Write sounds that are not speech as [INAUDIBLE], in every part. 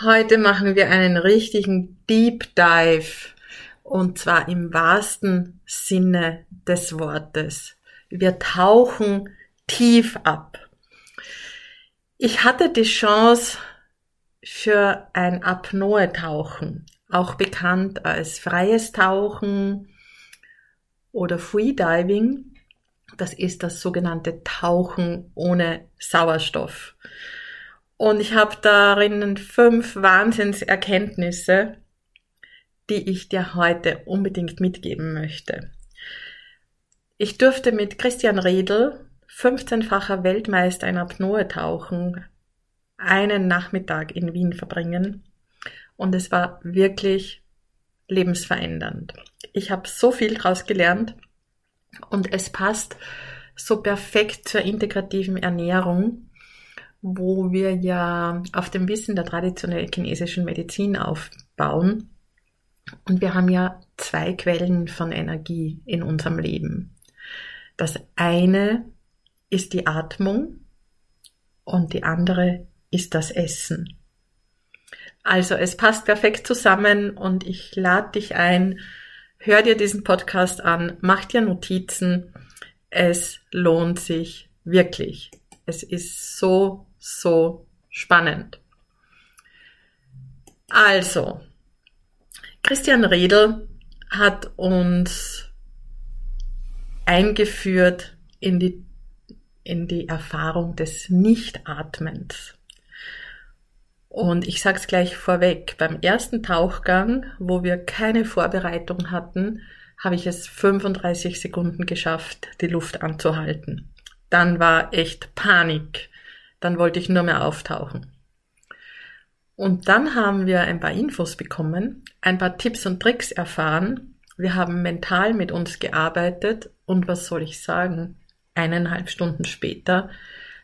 Heute machen wir einen richtigen Deep Dive und zwar im wahrsten Sinne des Wortes. Wir tauchen tief ab. Ich hatte die Chance für ein Apnoe-Tauchen, auch bekannt als freies Tauchen oder Freediving. Das ist das sogenannte Tauchen ohne Sauerstoff. Und ich habe darin fünf Wahnsinnserkenntnisse, die ich dir heute unbedingt mitgeben möchte. Ich durfte mit Christian Redl, 15-facher Weltmeister in Apnoe-Tauchen, einen Nachmittag in Wien verbringen. Und es war wirklich lebensverändernd. Ich habe so viel daraus gelernt und es passt so perfekt zur integrativen Ernährung wo wir ja auf dem Wissen der traditionellen chinesischen Medizin aufbauen. Und wir haben ja zwei Quellen von Energie in unserem Leben. Das eine ist die Atmung und die andere ist das Essen. Also es passt perfekt zusammen und ich lade dich ein, hör dir diesen Podcast an, mach dir Notizen. Es lohnt sich wirklich. Es ist so so spannend. Also, Christian Redl hat uns eingeführt in die, in die Erfahrung des Nichtatmens. Und ich sage es gleich vorweg, beim ersten Tauchgang, wo wir keine Vorbereitung hatten, habe ich es 35 Sekunden geschafft, die Luft anzuhalten. Dann war echt Panik. Dann wollte ich nur mehr auftauchen. Und dann haben wir ein paar Infos bekommen, ein paar Tipps und Tricks erfahren. Wir haben mental mit uns gearbeitet und was soll ich sagen? Eineinhalb Stunden später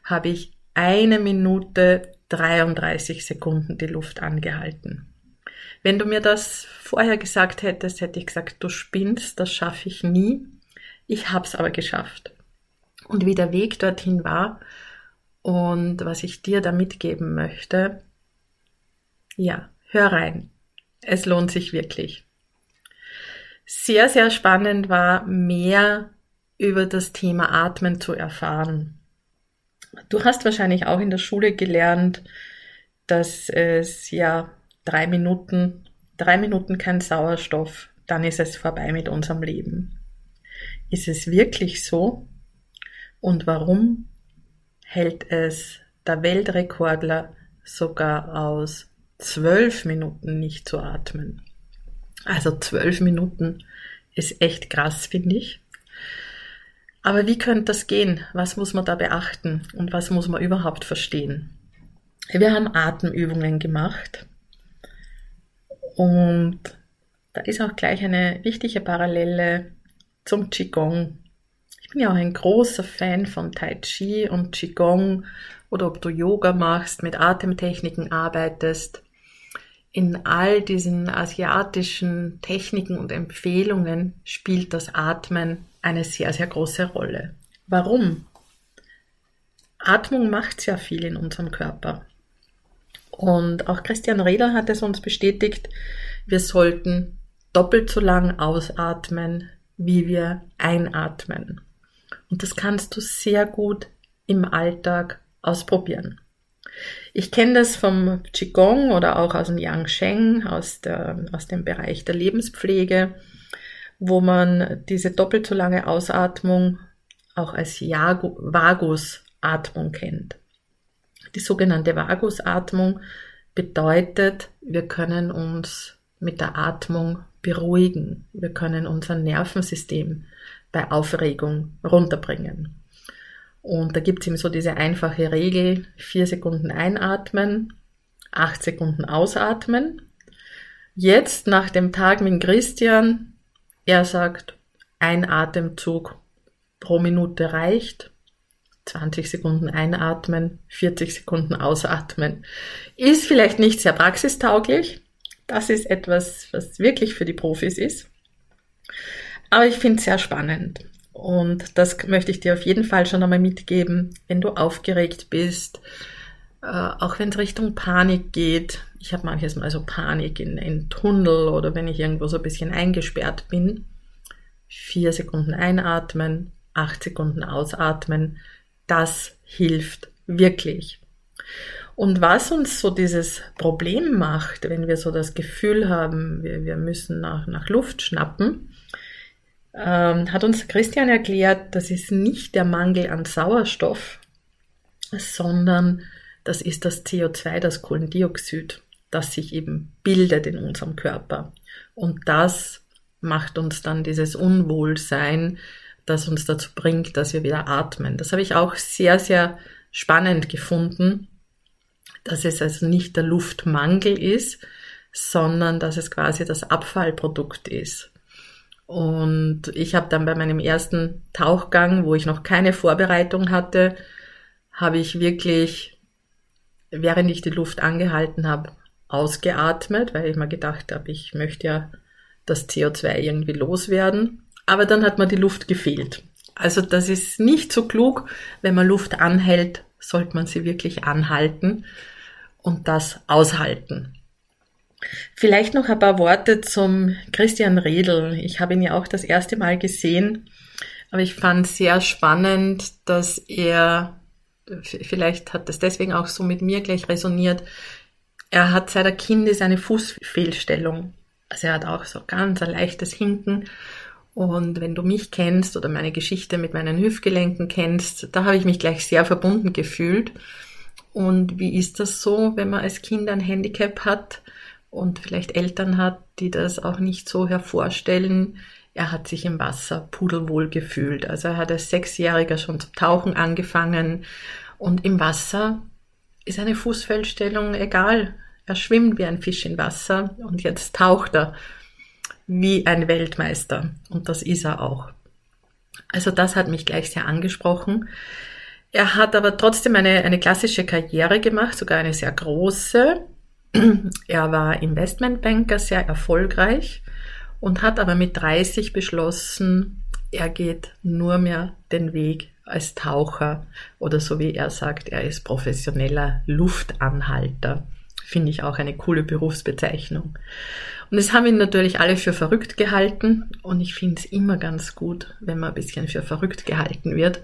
habe ich eine Minute 33 Sekunden die Luft angehalten. Wenn du mir das vorher gesagt hättest, hätte ich gesagt, du spinnst, das schaffe ich nie. Ich habe es aber geschafft. Und wie der Weg dorthin war, und was ich dir da mitgeben möchte, ja, hör rein. Es lohnt sich wirklich. Sehr, sehr spannend war, mehr über das Thema Atmen zu erfahren. Du hast wahrscheinlich auch in der Schule gelernt, dass es ja drei Minuten, drei Minuten kein Sauerstoff, dann ist es vorbei mit unserem Leben. Ist es wirklich so? Und warum hält es der Weltrekordler sogar aus zwölf Minuten nicht zu atmen. Also zwölf Minuten ist echt krass, finde ich. Aber wie könnte das gehen? Was muss man da beachten? Und was muss man überhaupt verstehen? Wir haben Atemübungen gemacht. Und da ist auch gleich eine wichtige Parallele zum Qigong. Bin ja auch ein großer Fan von Tai Chi und Qigong oder ob du Yoga machst, mit Atemtechniken arbeitest. In all diesen asiatischen Techniken und Empfehlungen spielt das Atmen eine sehr, sehr große Rolle. Warum? Atmung macht sehr viel in unserem Körper. Und auch Christian Reder hat es uns bestätigt, wir sollten doppelt so lang ausatmen, wie wir einatmen. Und das kannst du sehr gut im Alltag ausprobieren. Ich kenne das vom Qigong oder auch aus dem Yangsheng, aus, der, aus dem Bereich der Lebenspflege, wo man diese doppelt so lange Ausatmung auch als Vagusatmung kennt. Die sogenannte Vagusatmung bedeutet, wir können uns mit der Atmung beruhigen. Wir können unser Nervensystem bei Aufregung runterbringen. Und da gibt's eben so diese einfache Regel, vier Sekunden einatmen, acht Sekunden ausatmen. Jetzt nach dem Tag mit Christian, er sagt, ein Atemzug pro Minute reicht. 20 Sekunden einatmen, 40 Sekunden ausatmen. Ist vielleicht nicht sehr praxistauglich. Das ist etwas, was wirklich für die Profis ist. Aber ich finde es sehr spannend. Und das möchte ich dir auf jeden Fall schon einmal mitgeben, wenn du aufgeregt bist, äh, auch wenn es Richtung Panik geht. Ich habe manches Mal so Panik in, in Tunnel oder wenn ich irgendwo so ein bisschen eingesperrt bin. Vier Sekunden einatmen, acht Sekunden ausatmen. Das hilft wirklich. Und was uns so dieses Problem macht, wenn wir so das Gefühl haben, wir, wir müssen nach, nach Luft schnappen, ähm, hat uns Christian erklärt, das ist nicht der Mangel an Sauerstoff, sondern das ist das CO2, das Kohlendioxid, das sich eben bildet in unserem Körper. Und das macht uns dann dieses Unwohlsein, das uns dazu bringt, dass wir wieder atmen. Das habe ich auch sehr, sehr spannend gefunden, dass es also nicht der Luftmangel ist, sondern dass es quasi das Abfallprodukt ist. Und ich habe dann bei meinem ersten Tauchgang, wo ich noch keine Vorbereitung hatte, habe ich wirklich, während ich die Luft angehalten habe, ausgeatmet, weil ich mir gedacht habe, ich möchte ja das CO2 irgendwie loswerden. Aber dann hat mir die Luft gefehlt. Also das ist nicht so klug. Wenn man Luft anhält, sollte man sie wirklich anhalten und das aushalten. Vielleicht noch ein paar Worte zum Christian Redl. Ich habe ihn ja auch das erste Mal gesehen, aber ich fand sehr spannend, dass er, vielleicht hat das deswegen auch so mit mir gleich resoniert, er hat seit er Kind ist eine Fußfehlstellung. Also er hat auch so ganz ein leichtes Hinken. Und wenn du mich kennst oder meine Geschichte mit meinen Hüftgelenken kennst, da habe ich mich gleich sehr verbunden gefühlt. Und wie ist das so, wenn man als Kind ein Handicap hat? und vielleicht Eltern hat, die das auch nicht so hervorstellen. Er hat sich im Wasser pudelwohl gefühlt. Also er hat als Sechsjähriger schon zu tauchen angefangen und im Wasser ist eine Fußfellstellung egal. Er schwimmt wie ein Fisch im Wasser und jetzt taucht er wie ein Weltmeister und das ist er auch. Also das hat mich gleich sehr angesprochen. Er hat aber trotzdem eine, eine klassische Karriere gemacht, sogar eine sehr große. [CLEARS THROAT] Er war Investmentbanker, sehr erfolgreich und hat aber mit 30 beschlossen, er geht nur mehr den Weg als Taucher oder so wie er sagt, er ist professioneller Luftanhalter. Finde ich auch eine coole Berufsbezeichnung. Und es haben ihn natürlich alle für verrückt gehalten und ich finde es immer ganz gut, wenn man ein bisschen für verrückt gehalten wird,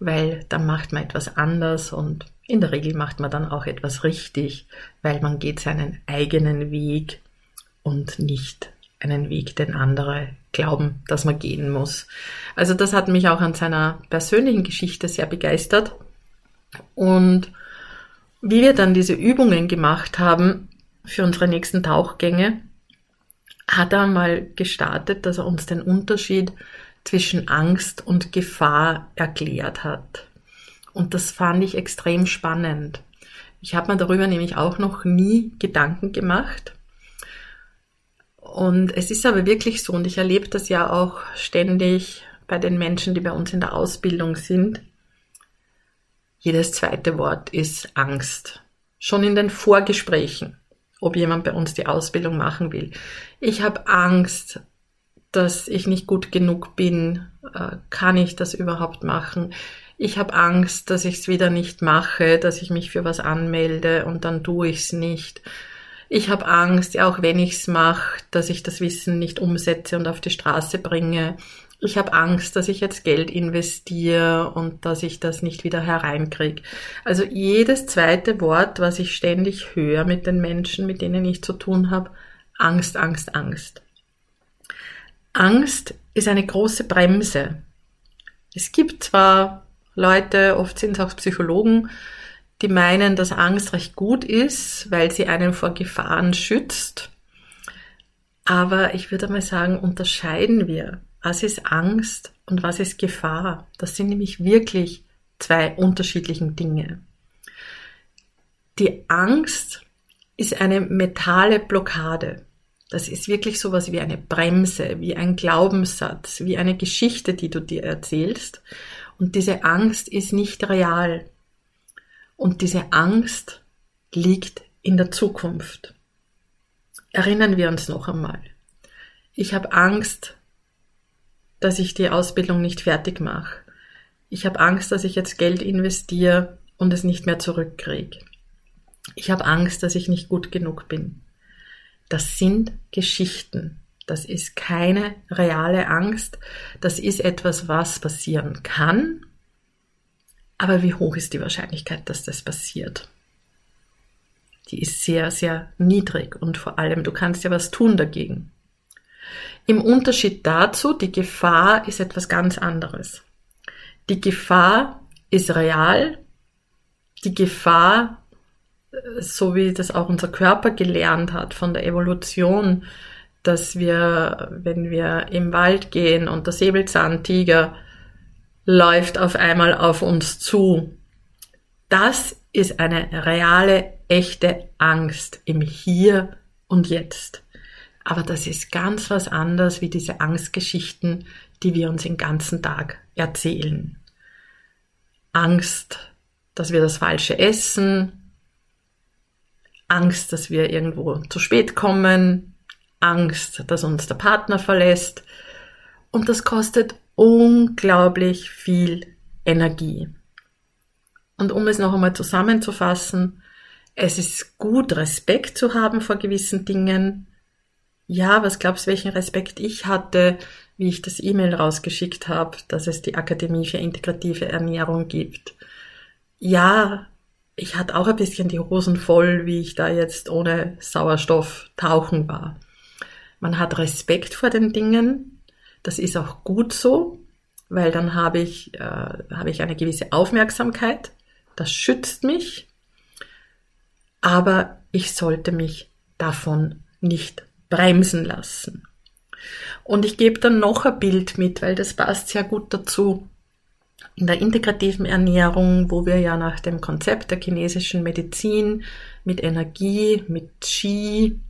weil dann macht man etwas anders und in der Regel macht man dann auch etwas richtig, weil man geht seinen eigenen Weg und nicht einen Weg, den andere glauben, dass man gehen muss. Also das hat mich auch an seiner persönlichen Geschichte sehr begeistert. Und wie wir dann diese Übungen gemacht haben für unsere nächsten Tauchgänge, hat er mal gestartet, dass er uns den Unterschied zwischen Angst und Gefahr erklärt hat. Und das fand ich extrem spannend. Ich habe mir darüber nämlich auch noch nie Gedanken gemacht. Und es ist aber wirklich so, und ich erlebe das ja auch ständig bei den Menschen, die bei uns in der Ausbildung sind. Jedes zweite Wort ist Angst. Schon in den Vorgesprächen, ob jemand bei uns die Ausbildung machen will. Ich habe Angst, dass ich nicht gut genug bin. Äh, kann ich das überhaupt machen? ich habe Angst, dass ich es wieder nicht mache, dass ich mich für was anmelde und dann tue ich es nicht. Ich habe Angst, auch wenn ich es mache, dass ich das Wissen nicht umsetze und auf die Straße bringe. Ich habe Angst, dass ich jetzt Geld investiere und dass ich das nicht wieder hereinkriege. Also jedes zweite Wort, was ich ständig höre mit den Menschen, mit denen ich zu tun habe, Angst, Angst, Angst. Angst ist eine große Bremse. Es gibt zwar Leute, oft sind es auch Psychologen, die meinen, dass Angst recht gut ist, weil sie einen vor Gefahren schützt. Aber ich würde mal sagen, unterscheiden wir, was ist Angst und was ist Gefahr. Das sind nämlich wirklich zwei unterschiedlichen Dinge. Die Angst ist eine mentale Blockade. Das ist wirklich sowas wie eine Bremse, wie ein Glaubenssatz, wie eine Geschichte, die du dir erzählst. Und diese Angst ist nicht real. Und diese Angst liegt in der Zukunft. Erinnern wir uns noch einmal. Ich habe Angst, dass ich die Ausbildung nicht fertig mache. Ich habe Angst, dass ich jetzt Geld investiere und es nicht mehr zurückkriege. Ich habe Angst, dass ich nicht gut genug bin. Das sind Geschichten. Das ist keine reale Angst. Das ist etwas, was passieren kann. Aber wie hoch ist die Wahrscheinlichkeit, dass das passiert? Die ist sehr, sehr niedrig und vor allem, du kannst ja was tun dagegen. Im Unterschied dazu, die Gefahr ist etwas ganz anderes. Die Gefahr ist real. Die Gefahr, so wie das auch unser Körper gelernt hat von der Evolution, dass wir, wenn wir im Wald gehen und der Säbelzahntiger läuft auf einmal auf uns zu, das ist eine reale, echte Angst im Hier und Jetzt. Aber das ist ganz was anderes wie diese Angstgeschichten, die wir uns den ganzen Tag erzählen. Angst, dass wir das Falsche essen, Angst, dass wir irgendwo zu spät kommen, Angst, dass uns der Partner verlässt. Und das kostet unglaublich viel Energie. Und um es noch einmal zusammenzufassen, es ist gut, Respekt zu haben vor gewissen Dingen. Ja, was glaubst du, welchen Respekt ich hatte, wie ich das E-Mail rausgeschickt habe, dass es die Akademie für integrative Ernährung gibt? Ja, ich hatte auch ein bisschen die Hosen voll, wie ich da jetzt ohne Sauerstoff tauchen war. Man hat Respekt vor den Dingen. Das ist auch gut so, weil dann habe ich, äh, habe ich eine gewisse Aufmerksamkeit. Das schützt mich. Aber ich sollte mich davon nicht bremsen lassen. Und ich gebe dann noch ein Bild mit, weil das passt sehr gut dazu. In der integrativen Ernährung, wo wir ja nach dem Konzept der chinesischen Medizin mit Energie, mit Qi,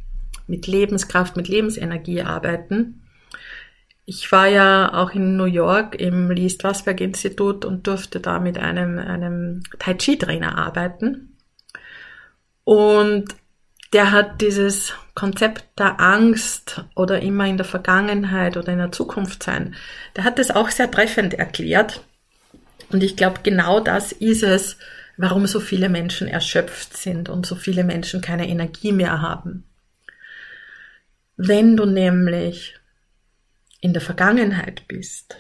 mit Lebenskraft, mit Lebensenergie arbeiten. Ich war ja auch in New York im Lee Strasberg Institut und durfte da mit einem, einem Tai Chi Trainer arbeiten. Und der hat dieses Konzept der Angst oder immer in der Vergangenheit oder in der Zukunft sein, der hat das auch sehr treffend erklärt. Und ich glaube, genau das ist es, warum so viele Menschen erschöpft sind und so viele Menschen keine Energie mehr haben. Wenn du nämlich in der Vergangenheit bist,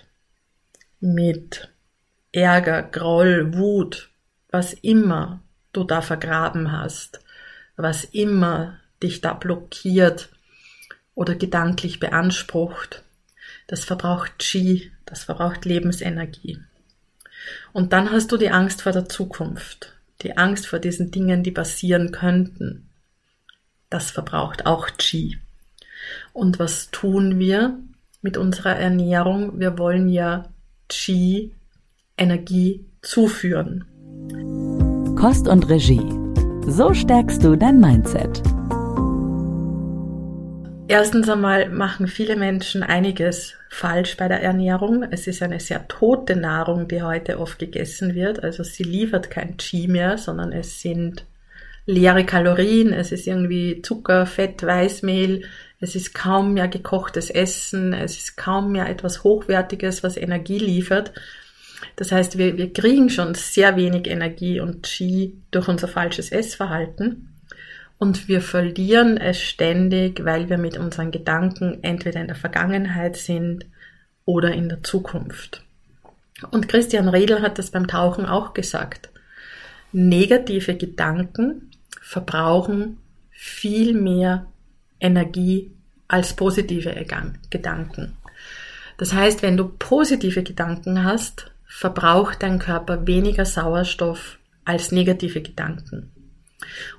mit Ärger, Groll, Wut, was immer du da vergraben hast, was immer dich da blockiert oder gedanklich beansprucht, das verbraucht Qi, das verbraucht Lebensenergie. Und dann hast du die Angst vor der Zukunft, die Angst vor diesen Dingen, die passieren könnten. Das verbraucht auch Qi. Und was tun wir mit unserer Ernährung? Wir wollen ja Qi, Energie zuführen. Kost und Regie. So stärkst du dein Mindset. Erstens einmal machen viele Menschen einiges falsch bei der Ernährung. Es ist eine sehr tote Nahrung, die heute oft gegessen wird. Also sie liefert kein Qi mehr, sondern es sind leere Kalorien, es ist irgendwie Zucker, Fett, Weißmehl, es ist kaum mehr gekochtes Essen, es ist kaum mehr etwas Hochwertiges, was Energie liefert. Das heißt, wir, wir kriegen schon sehr wenig Energie und Qi durch unser falsches Essverhalten. Und wir verlieren es ständig, weil wir mit unseren Gedanken entweder in der Vergangenheit sind oder in der Zukunft. Und Christian Redl hat das beim Tauchen auch gesagt. Negative Gedanken verbrauchen viel mehr Energie als positive Gedanken. Das heißt, wenn du positive Gedanken hast, verbraucht dein Körper weniger Sauerstoff als negative Gedanken.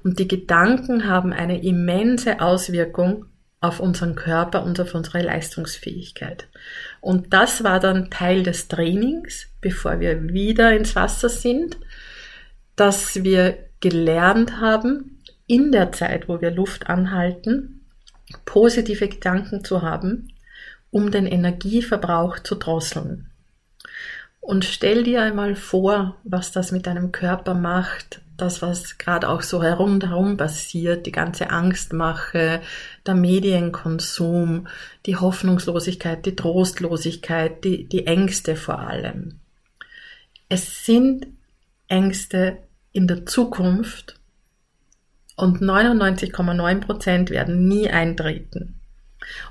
Und die Gedanken haben eine immense Auswirkung auf unseren Körper und auf unsere Leistungsfähigkeit. Und das war dann Teil des Trainings, bevor wir wieder ins Wasser sind, dass wir gelernt haben, in der Zeit, wo wir Luft anhalten, positive Gedanken zu haben, um den Energieverbrauch zu drosseln. Und stell dir einmal vor, was das mit deinem Körper macht, das, was gerade auch so herumherum passiert, die ganze Angstmache, der Medienkonsum, die Hoffnungslosigkeit, die Trostlosigkeit, die, die Ängste vor allem. Es sind Ängste in der Zukunft und 99,9 Prozent werden nie eintreten.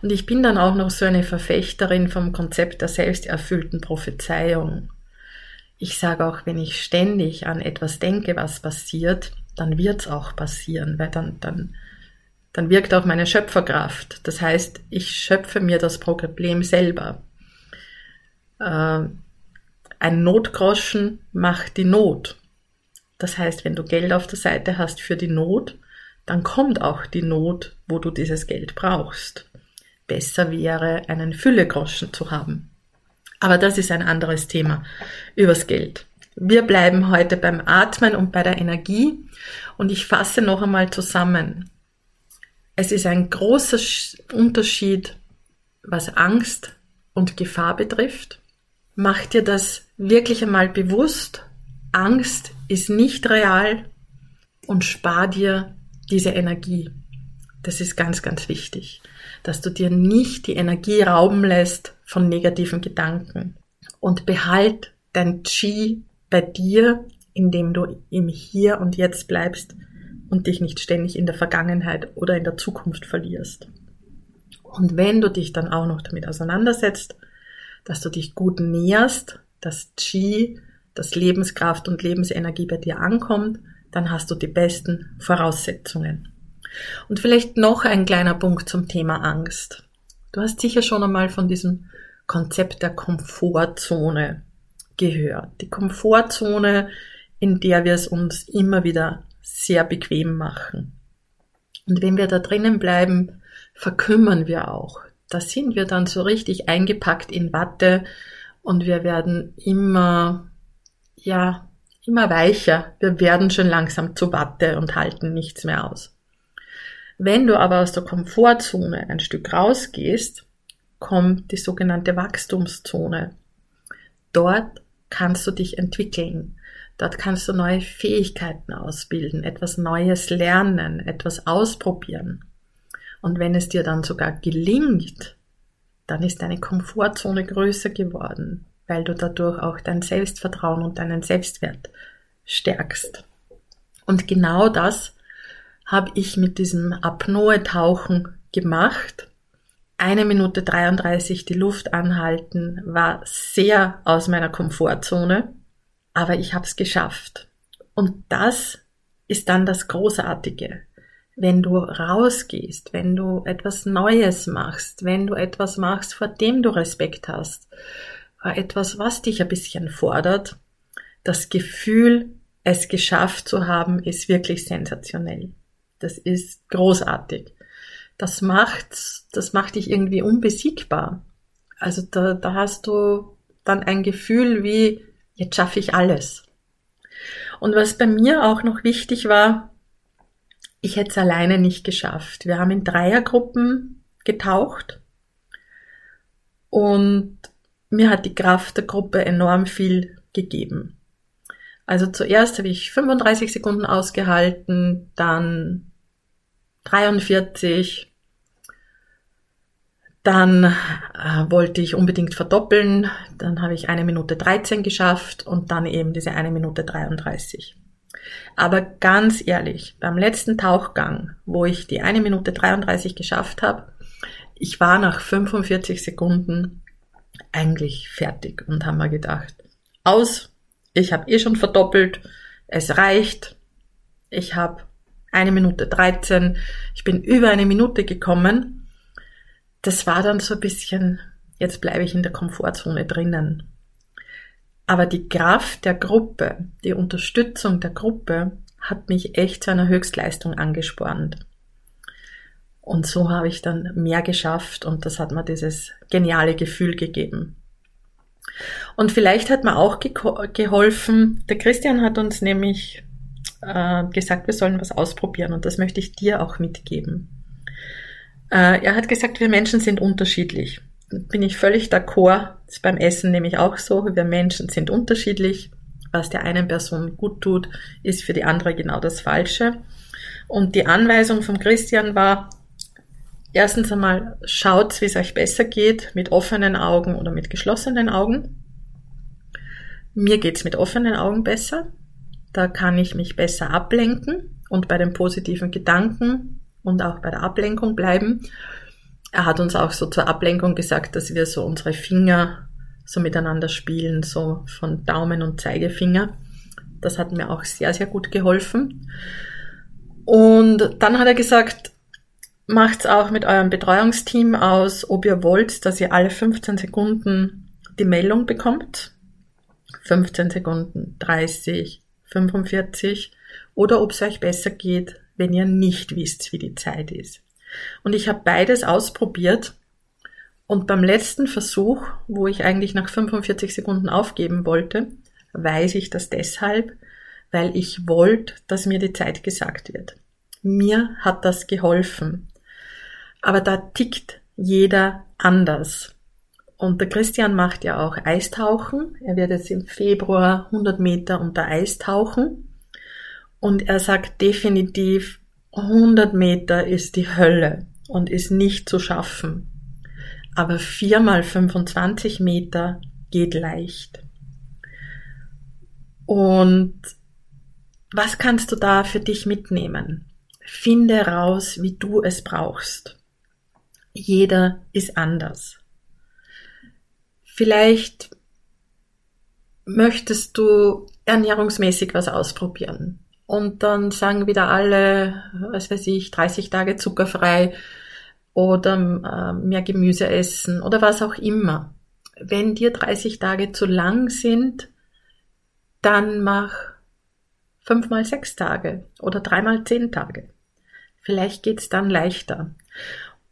Und ich bin dann auch noch so eine Verfechterin vom Konzept der selbsterfüllten Prophezeiung. Ich sage auch, wenn ich ständig an etwas denke, was passiert, dann wird's auch passieren, weil dann, dann, dann wirkt auch meine Schöpferkraft. Das heißt, ich schöpfe mir das Problem selber. Äh, ein Notgroschen macht die Not. Das heißt, wenn du Geld auf der Seite hast für die Not, dann kommt auch die Not, wo du dieses Geld brauchst. Besser wäre, einen Füllegroschen zu haben. Aber das ist ein anderes Thema übers Geld. Wir bleiben heute beim Atmen und bei der Energie und ich fasse noch einmal zusammen. Es ist ein großer Unterschied, was Angst und Gefahr betrifft. Mach dir das wirklich einmal bewusst. Angst ist nicht real und spar dir diese Energie. Das ist ganz, ganz wichtig, dass du dir nicht die Energie rauben lässt von negativen Gedanken und behalt dein Qi bei dir, indem du im Hier und Jetzt bleibst und dich nicht ständig in der Vergangenheit oder in der Zukunft verlierst. Und wenn du dich dann auch noch damit auseinandersetzt, dass du dich gut näherst, dass Qi, das Lebenskraft und Lebensenergie bei dir ankommt, dann hast du die besten Voraussetzungen. Und vielleicht noch ein kleiner Punkt zum Thema Angst. Du hast sicher schon einmal von diesem Konzept der Komfortzone gehört. Die Komfortzone, in der wir es uns immer wieder sehr bequem machen. Und wenn wir da drinnen bleiben, verkümmern wir auch. Da sind wir dann so richtig eingepackt in Watte und wir werden immer, ja, immer weicher. Wir werden schon langsam zu Watte und halten nichts mehr aus. Wenn du aber aus der Komfortzone ein Stück rausgehst, kommt die sogenannte Wachstumszone. Dort kannst du dich entwickeln. Dort kannst du neue Fähigkeiten ausbilden, etwas Neues lernen, etwas ausprobieren. Und wenn es dir dann sogar gelingt, dann ist deine Komfortzone größer geworden, weil du dadurch auch dein Selbstvertrauen und deinen Selbstwert stärkst. Und genau das habe ich mit diesem Apnoe-Tauchen gemacht. Eine Minute 33 die Luft anhalten war sehr aus meiner Komfortzone, aber ich habe es geschafft. Und das ist dann das Großartige. Wenn du rausgehst, wenn du etwas Neues machst, wenn du etwas machst, vor dem du Respekt hast, vor etwas, was dich ein bisschen fordert, das Gefühl, es geschafft zu haben, ist wirklich sensationell. Das ist großartig. Das macht, das macht dich irgendwie unbesiegbar. Also da, da hast du dann ein Gefühl wie, jetzt schaffe ich alles. Und was bei mir auch noch wichtig war, ich hätte es alleine nicht geschafft. Wir haben in Dreiergruppen getaucht und mir hat die Kraft der Gruppe enorm viel gegeben. Also zuerst habe ich 35 Sekunden ausgehalten, dann 43. Dann äh, wollte ich unbedingt verdoppeln. Dann habe ich eine Minute 13 geschafft und dann eben diese eine Minute 33. Aber ganz ehrlich, beim letzten Tauchgang, wo ich die eine Minute 33 geschafft habe, ich war nach 45 Sekunden eigentlich fertig und haben mir gedacht, aus, ich habe eh schon verdoppelt, es reicht, ich habe eine Minute 13. Ich bin über eine Minute gekommen. Das war dann so ein bisschen, jetzt bleibe ich in der Komfortzone drinnen. Aber die Kraft der Gruppe, die Unterstützung der Gruppe hat mich echt zu einer Höchstleistung angespornt. Und so habe ich dann mehr geschafft und das hat mir dieses geniale Gefühl gegeben. Und vielleicht hat mir auch geholfen, der Christian hat uns nämlich äh, gesagt, wir sollen was ausprobieren und das möchte ich dir auch mitgeben. Äh, er hat gesagt, wir Menschen sind unterschiedlich. Bin ich völlig d'accord. Ist beim Essen nämlich auch so. Wir Menschen sind unterschiedlich. Was der einen Person gut tut, ist für die andere genau das Falsche. Und die Anweisung von Christian war, erstens einmal schaut, wie es euch besser geht, mit offenen Augen oder mit geschlossenen Augen. Mir geht's mit offenen Augen besser. Da kann ich mich besser ablenken und bei den positiven Gedanken und auch bei der Ablenkung bleiben. Er hat uns auch so zur Ablenkung gesagt, dass wir so unsere Finger so miteinander spielen, so von Daumen und Zeigefinger. Das hat mir auch sehr, sehr gut geholfen. Und dann hat er gesagt, macht's auch mit eurem Betreuungsteam aus, ob ihr wollt, dass ihr alle 15 Sekunden die Meldung bekommt. 15 Sekunden, 30, 45 oder ob es euch besser geht, wenn ihr nicht wisst, wie die Zeit ist. Und ich habe beides ausprobiert und beim letzten Versuch, wo ich eigentlich nach 45 Sekunden aufgeben wollte, weiß ich das deshalb, weil ich wollte, dass mir die Zeit gesagt wird. Mir hat das geholfen. Aber da tickt jeder anders. Und der Christian macht ja auch Eistauchen. Er wird jetzt im Februar 100 Meter unter Eis tauchen. Und er sagt definitiv, 100 Meter ist die Hölle und ist nicht zu schaffen. Aber 4 mal 25 Meter geht leicht. Und was kannst du da für dich mitnehmen? Finde raus, wie du es brauchst. Jeder ist anders. Vielleicht möchtest du ernährungsmäßig was ausprobieren. Und dann sagen wieder alle, was weiß ich, 30 Tage zuckerfrei oder äh, mehr Gemüse essen oder was auch immer. Wenn dir 30 Tage zu lang sind, dann mach fünf mal sechs Tage oder dreimal zehn Tage. Vielleicht geht's dann leichter.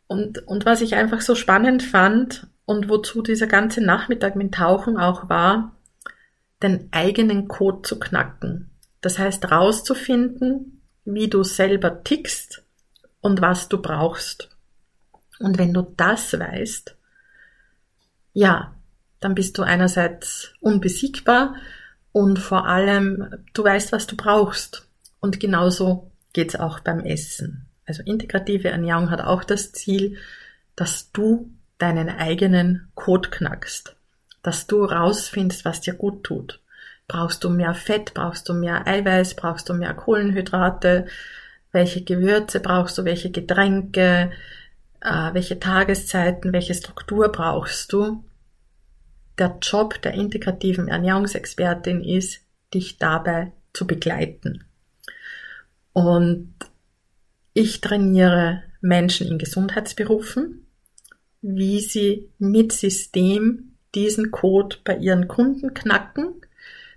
Und, und was ich einfach so spannend fand und wozu dieser ganze Nachmittag mit Tauchen auch war, den eigenen Code zu knacken. Das heißt, rauszufinden, wie du selber tickst und was du brauchst. Und wenn du das weißt, ja, dann bist du einerseits unbesiegbar und vor allem du weißt, was du brauchst. Und genauso geht's auch beim Essen. Also integrative Ernährung hat auch das Ziel, dass du deinen eigenen Code knackst, dass du rausfindest, was dir gut tut. Brauchst du mehr Fett? Brauchst du mehr Eiweiß? Brauchst du mehr Kohlenhydrate? Welche Gewürze brauchst du? Welche Getränke? Äh, welche Tageszeiten? Welche Struktur brauchst du? Der Job der integrativen Ernährungsexpertin ist, dich dabei zu begleiten. Und ich trainiere Menschen in Gesundheitsberufen, wie sie mit System diesen Code bei ihren Kunden knacken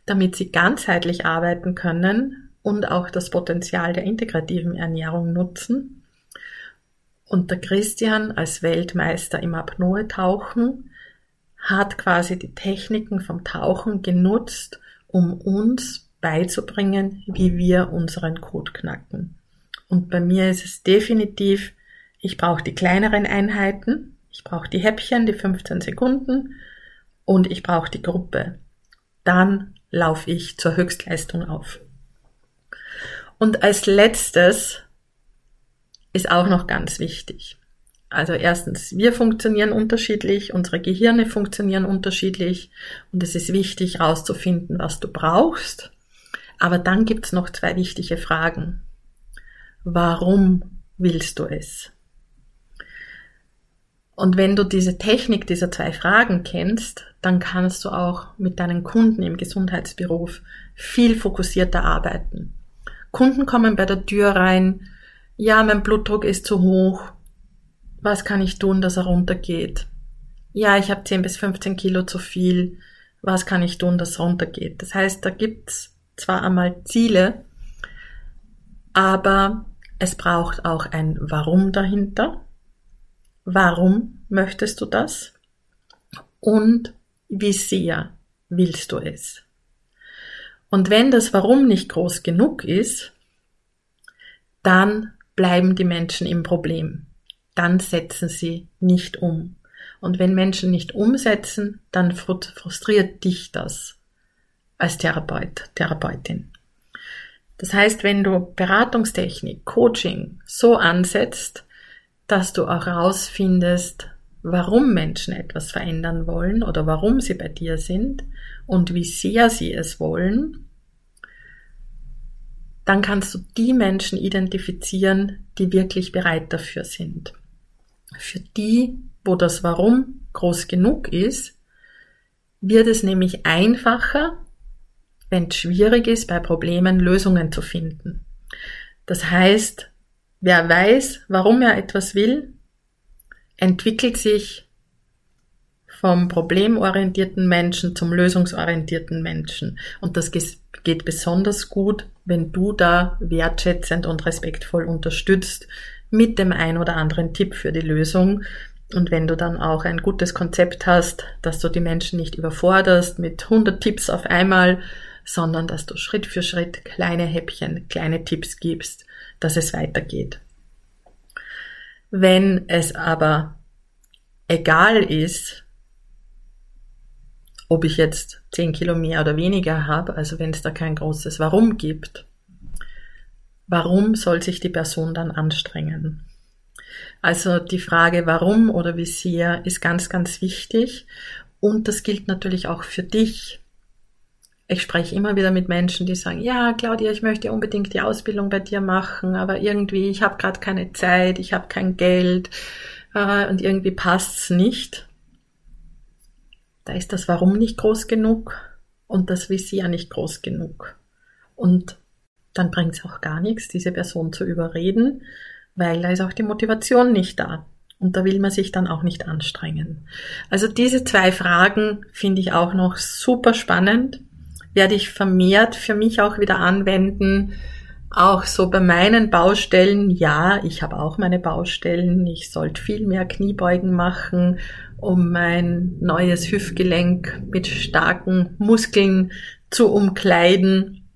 damit sie ganzheitlich arbeiten können und auch das Potenzial der integrativen Ernährung nutzen. Und der Christian als Weltmeister im Apnoe-Tauchen hat quasi die Techniken vom Tauchen genutzt, um uns beizubringen, wie wir unseren Code knacken. Und bei mir ist es definitiv, ich brauche die kleineren Einheiten, ich brauche die Häppchen, die 15 Sekunden und ich brauche die Gruppe. Dann laufe ich zur Höchstleistung auf. Und als letztes ist auch noch ganz wichtig. Also erstens, wir funktionieren unterschiedlich, unsere Gehirne funktionieren unterschiedlich und es ist wichtig herauszufinden, was du brauchst. Aber dann gibt's noch zwei wichtige Fragen. Warum willst du es? Und wenn du diese Technik dieser zwei Fragen kennst, dann kannst du auch mit deinen Kunden im Gesundheitsberuf viel fokussierter arbeiten. Kunden kommen bei der Tür rein, ja, mein Blutdruck ist zu hoch, was kann ich tun, dass er runtergeht? Ja, ich habe 10 bis 15 Kilo zu viel, was kann ich tun, dass es runtergeht? Das heißt, da gibt's zwar einmal Ziele, aber es braucht auch ein Warum dahinter Warum möchtest du das? Und wie sehr willst du es? Und wenn das Warum nicht groß genug ist, dann bleiben die Menschen im Problem. dann setzen sie nicht um. Und wenn Menschen nicht umsetzen, dann frustriert dich das als Therapeut, Therapeutin. Das heißt, wenn du Beratungstechnik, Coaching so ansetzt, dass du auch herausfindest, warum Menschen etwas verändern wollen oder warum sie bei dir sind und wie sehr sie es wollen, dann kannst du die Menschen identifizieren, die wirklich bereit dafür sind. Für die, wo das Warum groß genug ist, wird es nämlich einfacher, wenn es schwierig ist, bei Problemen Lösungen zu finden. Das heißt, wer weiß, warum er etwas will, entwickelt sich vom problemorientierten Menschen zum lösungsorientierten Menschen. Und das geht besonders gut, wenn du da wertschätzend und respektvoll unterstützt mit dem ein oder anderen Tipp für die Lösung. Und wenn du dann auch ein gutes Konzept hast, dass du die Menschen nicht überforderst mit 100 Tipps auf einmal, sondern dass du Schritt für Schritt kleine Häppchen, kleine Tipps gibst, dass es weitergeht. Wenn es aber egal ist, ob ich jetzt 10 Kilo mehr oder weniger habe, also wenn es da kein großes Warum gibt, warum soll sich die Person dann anstrengen? Also die Frage warum oder wie sehr ist ganz, ganz wichtig. Und das gilt natürlich auch für dich. Ich spreche immer wieder mit Menschen, die sagen, ja, Claudia, ich möchte unbedingt die Ausbildung bei dir machen, aber irgendwie, ich habe gerade keine Zeit, ich habe kein Geld äh, und irgendwie passt's nicht. Da ist das Warum nicht groß genug und das Wie ja nicht groß genug. Und dann bringt es auch gar nichts, diese Person zu überreden, weil da ist auch die Motivation nicht da. Und da will man sich dann auch nicht anstrengen. Also diese zwei Fragen finde ich auch noch super spannend. Werde ich vermehrt für mich auch wieder anwenden. Auch so bei meinen Baustellen. Ja, ich habe auch meine Baustellen. Ich sollte viel mehr Kniebeugen machen, um mein neues Hüftgelenk mit starken Muskeln zu umkleiden.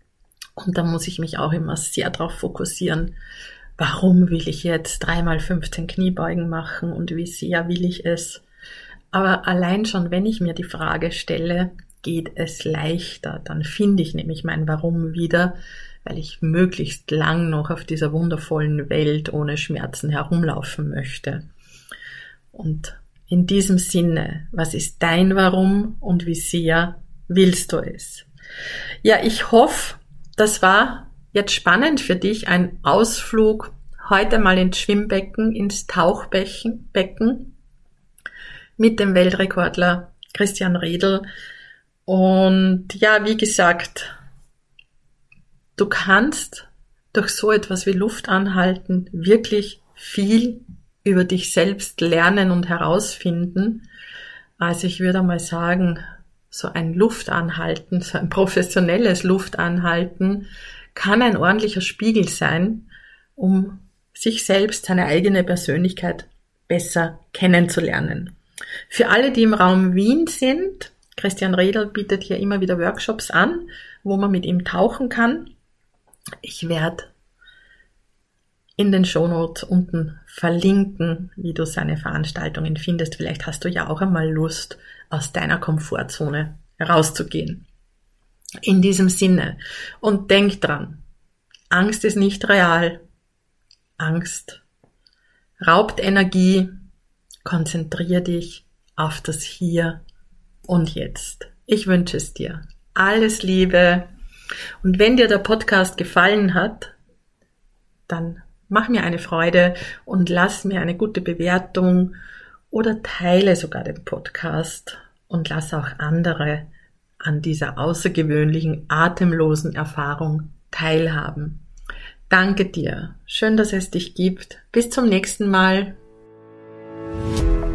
Und da muss ich mich auch immer sehr darauf fokussieren, warum will ich jetzt dreimal 15 Kniebeugen machen und wie sehr will ich es. Aber allein schon, wenn ich mir die Frage stelle, geht es leichter, dann finde ich nämlich mein Warum wieder, weil ich möglichst lang noch auf dieser wundervollen Welt ohne Schmerzen herumlaufen möchte. Und in diesem Sinne, was ist dein Warum und wie sehr willst du es? Ja, ich hoffe, das war jetzt spannend für dich, ein Ausflug heute mal ins Schwimmbecken, ins Tauchbecken Becken mit dem Weltrekordler Christian Redl. Und ja, wie gesagt, du kannst durch so etwas wie Luft anhalten wirklich viel über dich selbst lernen und herausfinden. Also ich würde mal sagen, so ein Luftanhalten, so ein professionelles Luftanhalten kann ein ordentlicher Spiegel sein, um sich selbst, seine eigene Persönlichkeit besser kennenzulernen. Für alle, die im Raum Wien sind, Christian Redl bietet hier immer wieder Workshops an, wo man mit ihm tauchen kann. Ich werde in den Shownotes unten verlinken, wie du seine Veranstaltungen findest. Vielleicht hast du ja auch einmal Lust, aus deiner Komfortzone herauszugehen. In diesem Sinne. Und denk dran, Angst ist nicht real. Angst raubt Energie. Konzentrier dich auf das Hier und Jetzt. Ich wünsche es dir. Alles Liebe. Und wenn dir der Podcast gefallen hat, dann mach mir eine Freude und lass mir eine gute Bewertung oder teile sogar den Podcast und lass auch andere an dieser außergewöhnlichen, atemlosen Erfahrung teilhaben. Danke dir. Schön, dass es dich gibt. Bis zum nächsten Mal.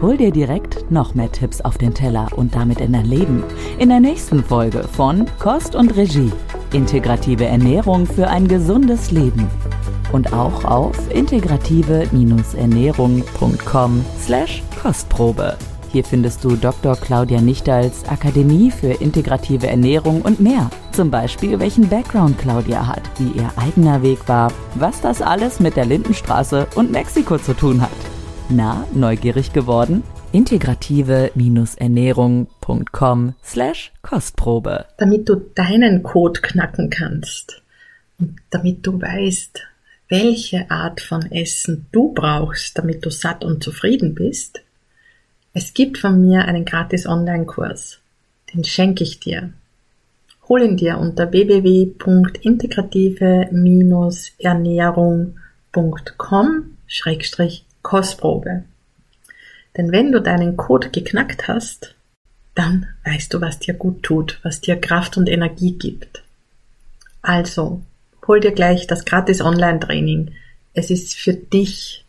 Hol dir direkt noch mehr Tipps auf den Teller und damit in dein Leben. In der nächsten Folge von Kost und Regie. Integrative Ernährung für ein gesundes Leben. Und auch auf integrative-ernährung.com slash Kostprobe. Hier findest du Dr. Claudia Nichtals Akademie für integrative Ernährung und mehr. Zum Beispiel, welchen Background Claudia hat, wie ihr eigener Weg war, was das alles mit der Lindenstraße und Mexiko zu tun hat. Na, neugierig geworden? integrative-ernährung.com slash Kostprobe. Damit du deinen Code knacken kannst und damit du weißt, welche Art von Essen du brauchst, damit du satt und zufrieden bist, es gibt von mir einen gratis Online-Kurs. Den schenke ich dir. Hol ihn dir unter www.integrative-ernährung.com-kostprobe. Denn wenn du deinen Code geknackt hast, dann weißt du, was dir gut tut, was dir Kraft und Energie gibt. Also, hol dir gleich das gratis Online-Training. Es ist für dich